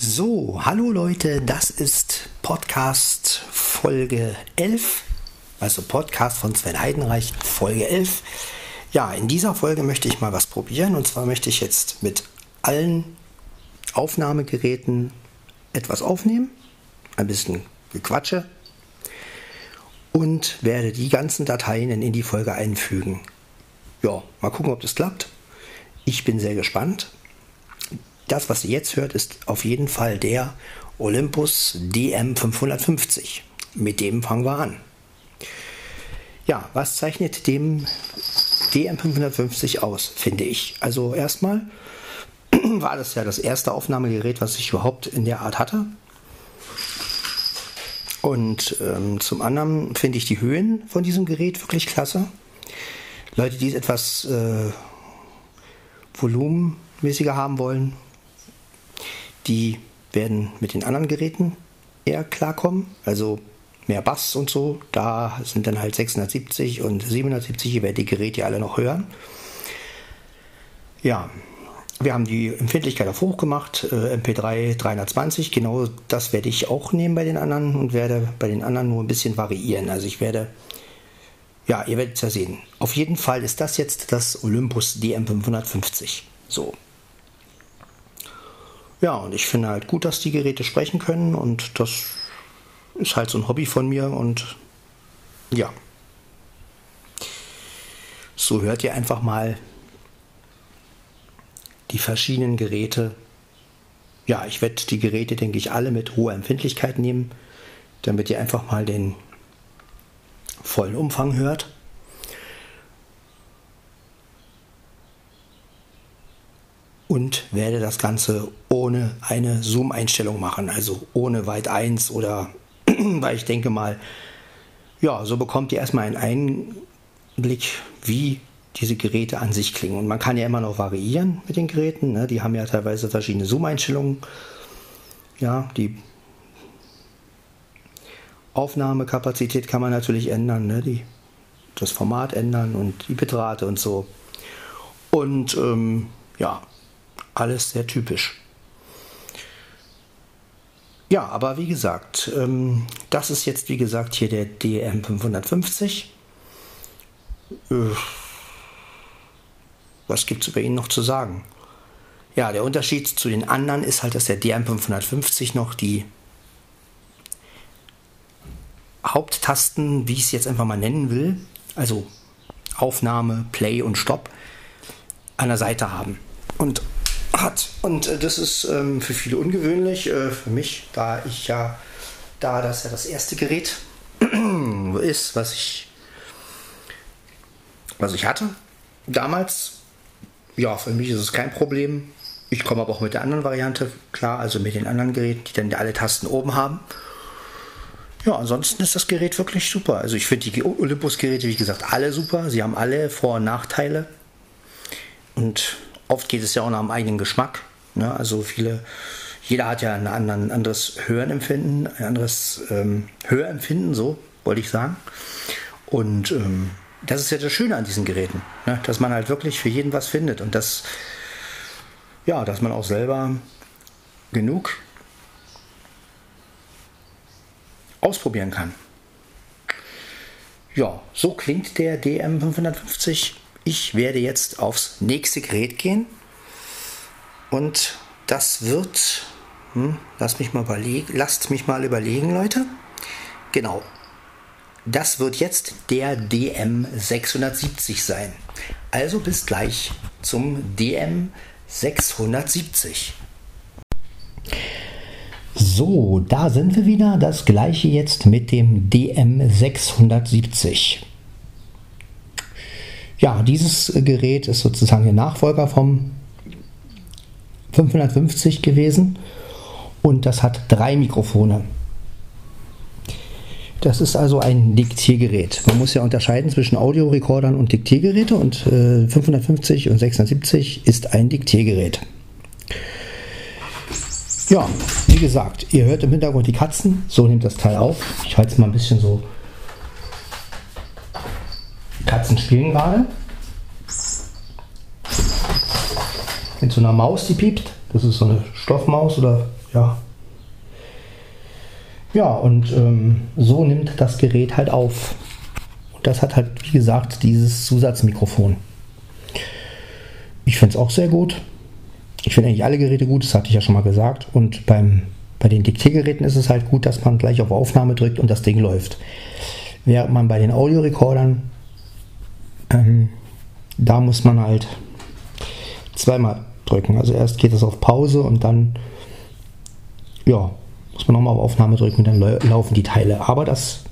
So, hallo Leute, das ist Podcast Folge 11, also Podcast von Sven Heidenreich, Folge 11. Ja, in dieser Folge möchte ich mal was probieren und zwar möchte ich jetzt mit allen Aufnahmegeräten etwas aufnehmen, ein bisschen Gequatsche und werde die ganzen Dateien in die Folge einfügen. Ja, mal gucken, ob das klappt. Ich bin sehr gespannt das, was ihr jetzt hört, ist auf jeden Fall der Olympus DM550. Mit dem fangen wir an. Ja, was zeichnet dem DM550 aus, finde ich? Also erstmal war das ja das erste Aufnahmegerät, was ich überhaupt in der Art hatte. Und ähm, zum anderen finde ich die Höhen von diesem Gerät wirklich klasse. Leute, die es etwas äh, volumenmäßiger haben wollen, die werden mit den anderen Geräten eher klarkommen. Also mehr Bass und so. Da sind dann halt 670 und 770. Ihr werdet die Geräte alle noch hören. Ja, wir haben die Empfindlichkeit auf hoch gemacht. Äh, MP3 320. Genau das werde ich auch nehmen bei den anderen und werde bei den anderen nur ein bisschen variieren. Also ich werde. Ja, ihr werdet es ja sehen. Auf jeden Fall ist das jetzt das Olympus DM550. So, ja, und ich finde halt gut, dass die Geräte sprechen können und das ist halt so ein Hobby von mir und ja. So hört ihr einfach mal die verschiedenen Geräte. Ja, ich werde die Geräte, denke ich, alle mit hoher Empfindlichkeit nehmen, damit ihr einfach mal den vollen Umfang hört. Und werde das Ganze ohne eine Zoom-Einstellung machen, also ohne Weit 1 oder, weil ich denke mal, ja, so bekommt ihr erstmal einen Einblick, wie diese Geräte an sich klingen. Und man kann ja immer noch variieren mit den Geräten. Ne? Die haben ja teilweise verschiedene Zoom-Einstellungen. Ja, die Aufnahmekapazität kann man natürlich ändern, ne? die, das Format ändern und die Bitrate und so. Und ähm, ja, alles sehr typisch. Ja, aber wie gesagt, ähm, das ist jetzt wie gesagt hier der DM550. Äh, was gibt es über ihn noch zu sagen? Ja, der Unterschied zu den anderen ist halt, dass der DM550 noch die Haupttasten, wie ich es jetzt einfach mal nennen will, also Aufnahme, Play und Stopp, an der Seite haben. Und hat. Und äh, das ist ähm, für viele ungewöhnlich. Äh, für mich, da ich ja, da das ja das erste Gerät ist, was ich, was ich hatte damals. Ja, für mich ist es kein Problem. Ich komme aber auch mit der anderen Variante klar, also mit den anderen Geräten, die dann alle Tasten oben haben. Ja, ansonsten ist das Gerät wirklich super. Also ich finde die Olympus-Geräte, wie gesagt, alle super. Sie haben alle Vor- und Nachteile. Und oft geht es ja auch nach dem eigenen Geschmack. Ne? Also viele, jeder hat ja ein, anderes Hörenempfinden, ein anderes ähm, Hörempfinden, so wollte ich sagen. Und ähm, das ist ja das Schöne an diesen Geräten, ne? dass man halt wirklich für jeden was findet und dass, ja, dass man auch selber genug ausprobieren kann. Ja, so klingt der DM550 ich werde jetzt aufs nächste Gerät gehen und das wird, hm, lasst mich mal überlegen, lasst mich mal überlegen, Leute. Genau, das wird jetzt der DM670 sein. Also bis gleich zum DM670. So, da sind wir wieder. Das gleiche jetzt mit dem DM670. Ja, dieses Gerät ist sozusagen der Nachfolger vom 550 gewesen und das hat drei Mikrofone. Das ist also ein Diktiergerät. Man muss ja unterscheiden zwischen Audiorekordern und Diktiergeräte und äh, 550 und 670 ist ein Diktiergerät. Ja, wie gesagt, ihr hört im Hintergrund die Katzen, so nimmt das Teil auf. Ich halte es mal ein bisschen so Katzen spielen gerade. Mit so einer Maus, die piept. Das ist so eine Stoffmaus oder ja. Ja, und ähm, so nimmt das Gerät halt auf. Und das hat halt, wie gesagt, dieses Zusatzmikrofon. Ich finde es auch sehr gut. Ich finde eigentlich alle Geräte gut, das hatte ich ja schon mal gesagt. Und beim, bei den Diktiergeräten ist es halt gut, dass man gleich auf Aufnahme drückt und das Ding läuft. Während man bei den Audiorekordern, ähm, da muss man halt zweimal drücken. Also erst geht es auf Pause und dann, ja, muss man nochmal auf Aufnahme drücken und dann laufen die Teile. Aber das,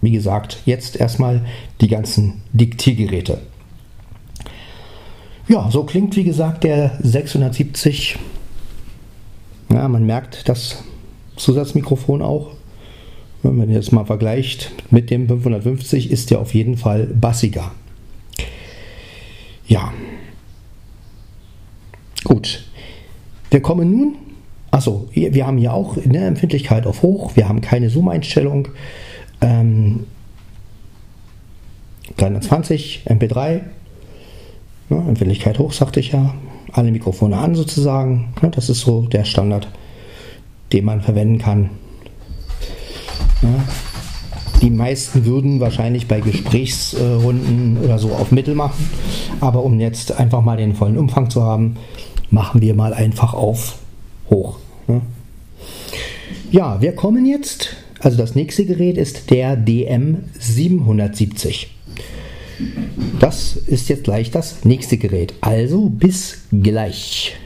wie gesagt, jetzt erstmal die ganzen Diktiergeräte. Ja, so klingt wie gesagt der 670. Ja, man merkt das Zusatzmikrofon auch. Wenn man jetzt mal vergleicht mit dem 550, ist der auf jeden Fall bassiger. Ja. Gut. Wir kommen nun. Achso, wir haben hier auch eine Empfindlichkeit auf hoch. Wir haben keine Zoom-Einstellung. Ähm, 320 MP3 Ne, Empfindlichkeit hoch, sagte ich ja. Alle Mikrofone an sozusagen. Ne, das ist so der Standard, den man verwenden kann. Ja. Die meisten würden wahrscheinlich bei Gesprächsrunden oder so auf Mittel machen. Aber um jetzt einfach mal den vollen Umfang zu haben, machen wir mal einfach auf hoch. Ne. Ja, wir kommen jetzt. Also das nächste Gerät ist der DM770. Das ist jetzt gleich das nächste Gerät. Also bis gleich.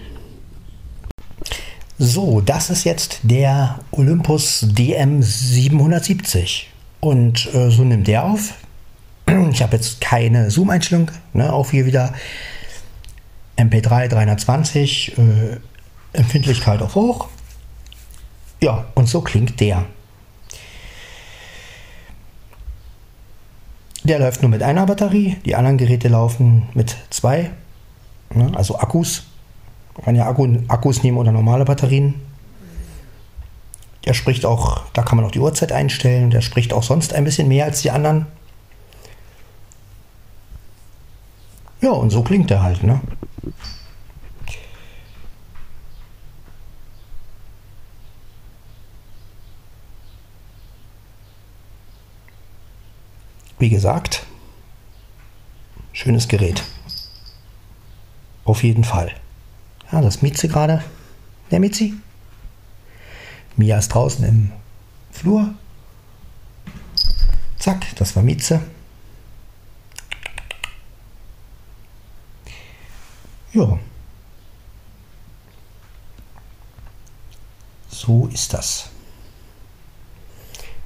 So, das ist jetzt der Olympus DM770. Und äh, so nimmt der auf. Ich habe jetzt keine Zoom-Einstellung. Ne, auch hier wieder MP3 320, äh, Empfindlichkeit auf hoch. Ja, und so klingt der. Der läuft nur mit einer Batterie, die anderen Geräte laufen mit zwei, ne, also Akkus. Man kann ja Akku, Akkus nehmen oder normale Batterien. Der spricht auch, da kann man auch die Uhrzeit einstellen, der spricht auch sonst ein bisschen mehr als die anderen. Ja, und so klingt er halt, ne? Wie gesagt, schönes Gerät. Auf jeden Fall. Ja, das Mieze gerade. Der Mitzi. Mia ist draußen im Flur. Zack, das war Mieze. Ja. So ist das.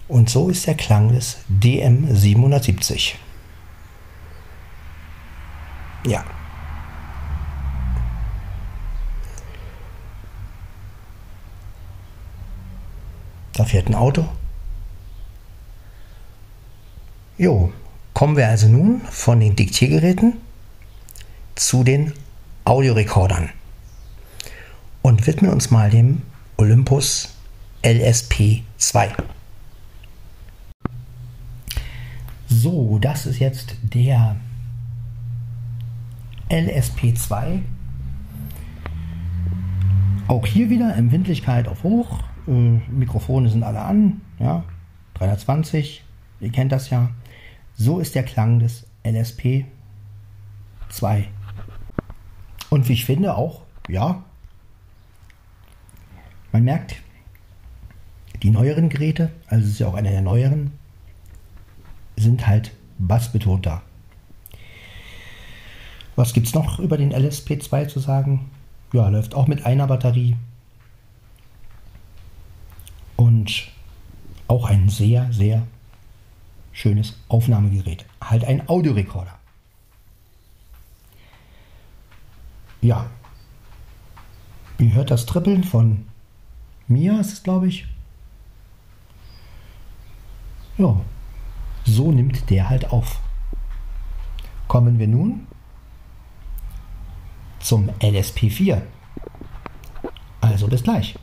Und so ist der Klang des DM770. Ja. Da fährt ein Auto. Jo, kommen wir also nun von den Diktiergeräten zu den Audiorekordern und widmen uns mal dem Olympus LSP2. So, das ist jetzt der LSP2. Auch hier wieder Empfindlichkeit auf hoch. Äh, Mikrofone sind alle an. Ja, 320. Ihr kennt das ja. So ist der Klang des LSP2. Und wie ich finde auch, ja, man merkt, die neueren Geräte, also es ist ja auch einer der neueren, sind halt bassbetonter. Was gibt es noch über den LSP2 zu sagen? Ja, läuft auch mit einer Batterie. Und auch ein sehr, sehr schönes Aufnahmegerät. Halt ein Audiorekorder. Ja. Ihr hört das Trippeln von mir, ist es glaube ich. Ja, so nimmt der halt auf. Kommen wir nun zum LSP4. Also bis gleich.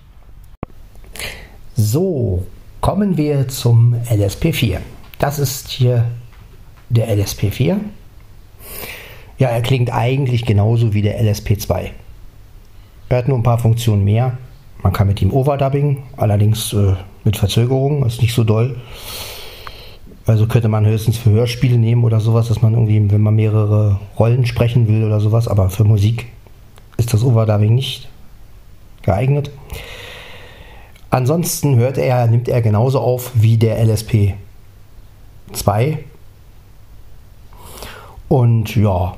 So, kommen wir zum LSP4. Das ist hier der LSP4. Ja, er klingt eigentlich genauso wie der LSP2. Er hat nur ein paar Funktionen mehr. Man kann mit ihm Overdubbing, allerdings äh, mit Verzögerung, ist nicht so doll. Also könnte man höchstens für Hörspiele nehmen oder sowas, dass man irgendwie, wenn man mehrere Rollen sprechen will oder sowas, aber für Musik ist das Overdubbing nicht geeignet. Ansonsten hört er, nimmt er genauso auf wie der LSP 2. Und ja,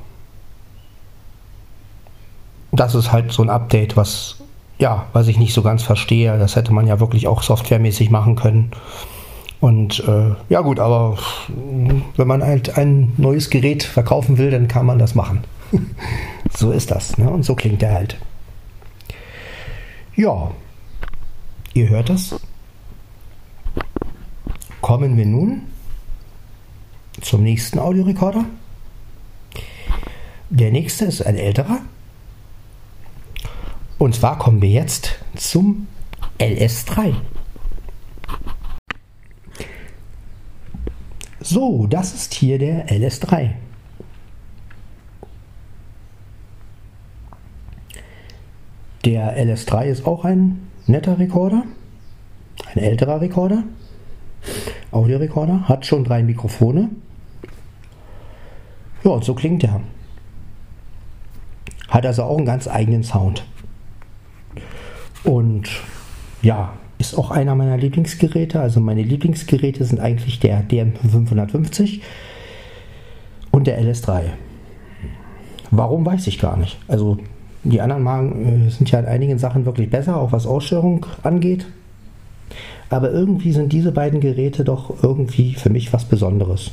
das ist halt so ein Update, was ja, was ich nicht so ganz verstehe. Das hätte man ja wirklich auch softwaremäßig machen können. Und äh, ja gut, aber wenn man halt ein neues Gerät verkaufen will, dann kann man das machen. so ist das. Ne? Und so klingt der halt. Ja, ihr hört das. Kommen wir nun zum nächsten Audiorekorder. Der nächste ist ein älterer. Und zwar kommen wir jetzt zum LS3. So, das ist hier der LS3. Der LS3 ist auch ein netter Rekorder, ein älterer Rekorder, Audiorekorder, hat schon drei Mikrofone. Ja, und so klingt er. Hat also auch einen ganz eigenen Sound. Und ja, ist auch einer meiner Lieblingsgeräte. Also meine Lieblingsgeräte sind eigentlich der DM550 und der LS3. Warum weiß ich gar nicht. Also die anderen Marken äh, sind ja in einigen Sachen wirklich besser, auch was Aussteuerung angeht. Aber irgendwie sind diese beiden Geräte doch irgendwie für mich was Besonderes.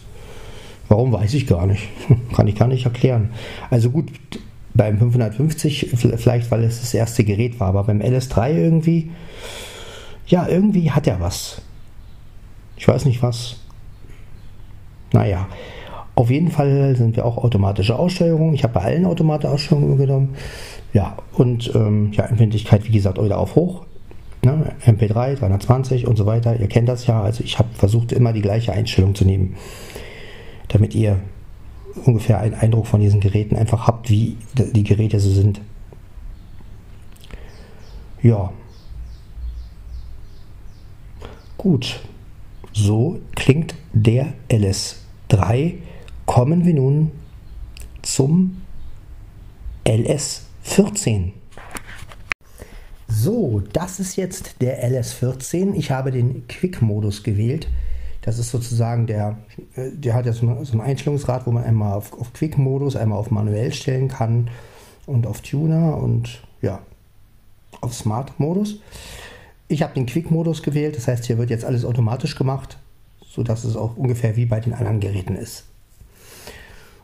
Warum weiß ich gar nicht. Kann ich gar nicht erklären. Also gut, beim 550 vielleicht, weil es das erste Gerät war, aber beim LS3 irgendwie, ja, irgendwie hat er was. Ich weiß nicht was. Naja, auf jeden Fall sind wir auch automatische Aussteuerung. Ich habe bei allen automatische Aussteuerungen genommen. Ja, und ähm, ja, Empfindlichkeit, wie gesagt, oder auf hoch. Ne? MP3, 320 und so weiter. Ihr kennt das ja. Also ich habe versucht, immer die gleiche Einstellung zu nehmen, damit ihr ungefähr einen Eindruck von diesen Geräten einfach habt, wie die Geräte so sind. Ja. Gut. So klingt der LS3. Kommen wir nun zum LS14. So, das ist jetzt der LS14. Ich habe den Quick-Modus gewählt. Das ist sozusagen der, äh, der hat ja so, ein Einstellungsrad, wo man einmal auf, auf Quick-Modus, einmal auf manuell stellen kann und auf Tuner und ja, auf Smart-Modus. Ich habe den Quick-Modus gewählt, das heißt, hier wird jetzt alles automatisch gemacht, sodass es auch ungefähr wie bei den anderen Geräten ist.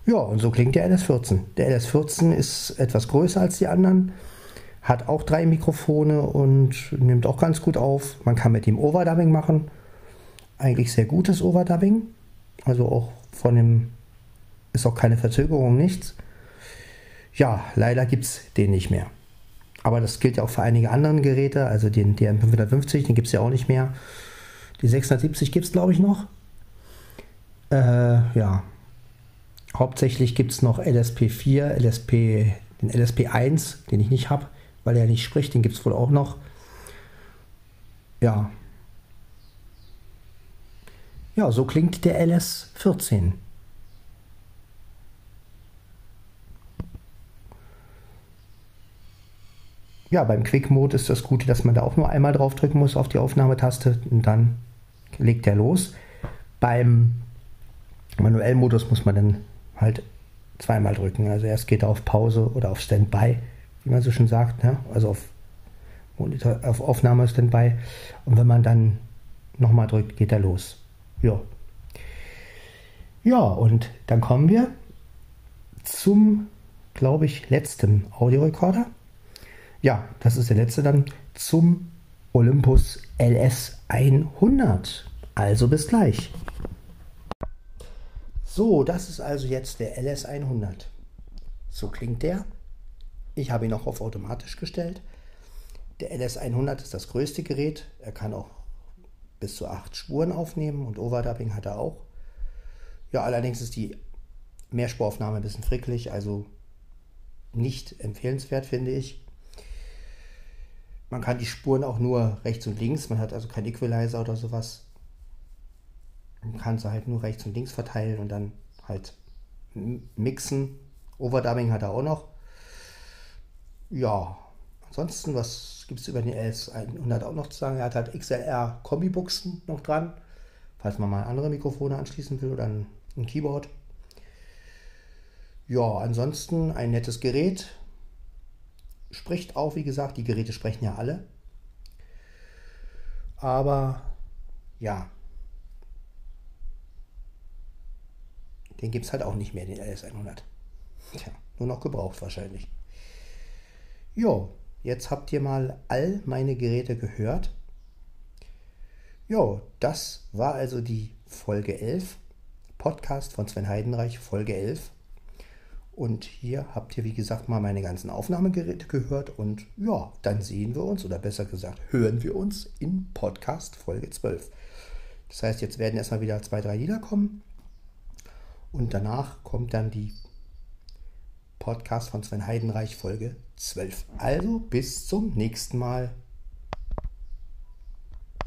Ja, und so klingt der LS14. Der LS14 ist etwas größer als die anderen, hat auch drei Mikrofone und nimmt auch ganz gut auf. Man kann mit ihm Overdubbing machen eigentlich sehr gutes Overdubbing. Also auch von dem ist auch keine Verzögerung, nichts. Ja, leider gibt es den nicht mehr. Aber das gilt ja auch für einige andere Geräte, also den DM550, den gibt es ja auch nicht mehr. Die 670 gibt es, glaube ich, noch. Äh, ja. Hauptsächlich gibt es noch LSP4, LSP, den LSP1, den ich nicht habe, weil er nicht spricht, den gibt es wohl auch noch. Ja, ja, so klingt der LS14. Ja, beim Quick Mode ist das Gute, dass man da auch nur einmal drauf drücken muss auf die Aufnahmetaste und dann legt er los. Beim Manuellmodus muss man dann halt zweimal drücken. Also erst geht er auf Pause oder auf Standby, wie man so schon sagt, ne? also auf, Monitor, auf Aufnahme Standby. Und wenn man dann nochmal drückt, geht er los. Ja. Ja, und dann kommen wir zum, glaube ich, letzten Audiorekorder. Ja, das ist der letzte dann zum Olympus LS 100. Also bis gleich. So, das ist also jetzt der LS 100. So klingt der. Ich habe ihn auch auf automatisch gestellt. Der LS 100 ist das größte Gerät. Er kann auch bis zu acht Spuren aufnehmen und Overdubbing hat er auch. Ja, allerdings ist die Mehrspuraufnahme ein bisschen fricklig, also nicht empfehlenswert, finde ich. man kann die Spuren auch nur rechts und links, man hat also kein Equalizer oder sowas. Man kann sie halt nur rechts und links verteilen und dann halt mixen. Overdubbing hat er auch noch. Ja, ansonsten, was gibt es über den LS100 auch noch zu sagen? Er hat halt XLR-Kombibuchsen noch dran, falls man mal andere Mikrofone anschließen will oder ein, ein Keyboard. Ja, ansonsten ein nettes Gerät. Spricht auch, wie gesagt, die Geräte sprechen ja alle. Aber ja, den gibt es halt auch nicht mehr, den LS100. Tja, nur noch gebraucht wahrscheinlich. Jo, jetzt habt ihr mal all meine Geräte gehört. Jo, das war also die Folge 11. Podcast von Sven Heidenreich, Folge 11. Und hier habt ihr, wie gesagt, mal meine ganzen Aufnahmegeräte gehört. Und ja, dann sehen wir uns, oder besser gesagt, hören wir uns in Podcast Folge 12. Das heißt, jetzt werden erstmal wieder zwei, drei Lieder kommen. Und danach kommt dann die Podcast von Sven Heidenreich Folge 12. Also bis zum nächsten Mal.